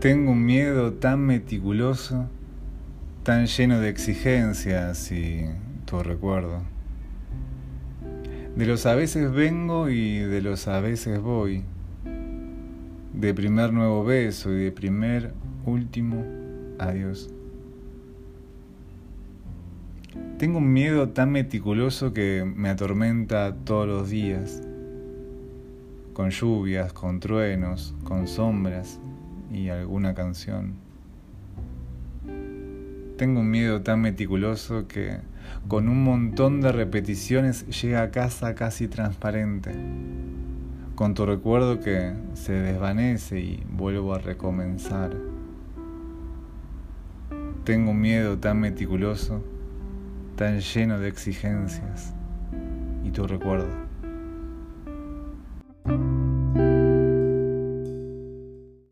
Tengo un miedo tan meticuloso, tan lleno de exigencias y tu recuerdo. De los a veces vengo y de los a veces voy. De primer nuevo beso y de primer último adiós. Tengo un miedo tan meticuloso que me atormenta todos los días, con lluvias, con truenos, con sombras y alguna canción. Tengo un miedo tan meticuloso que con un montón de repeticiones llega a casa casi transparente, con tu recuerdo que se desvanece y vuelvo a recomenzar. Tengo un miedo tan meticuloso, tan lleno de exigencias y tu recuerdo.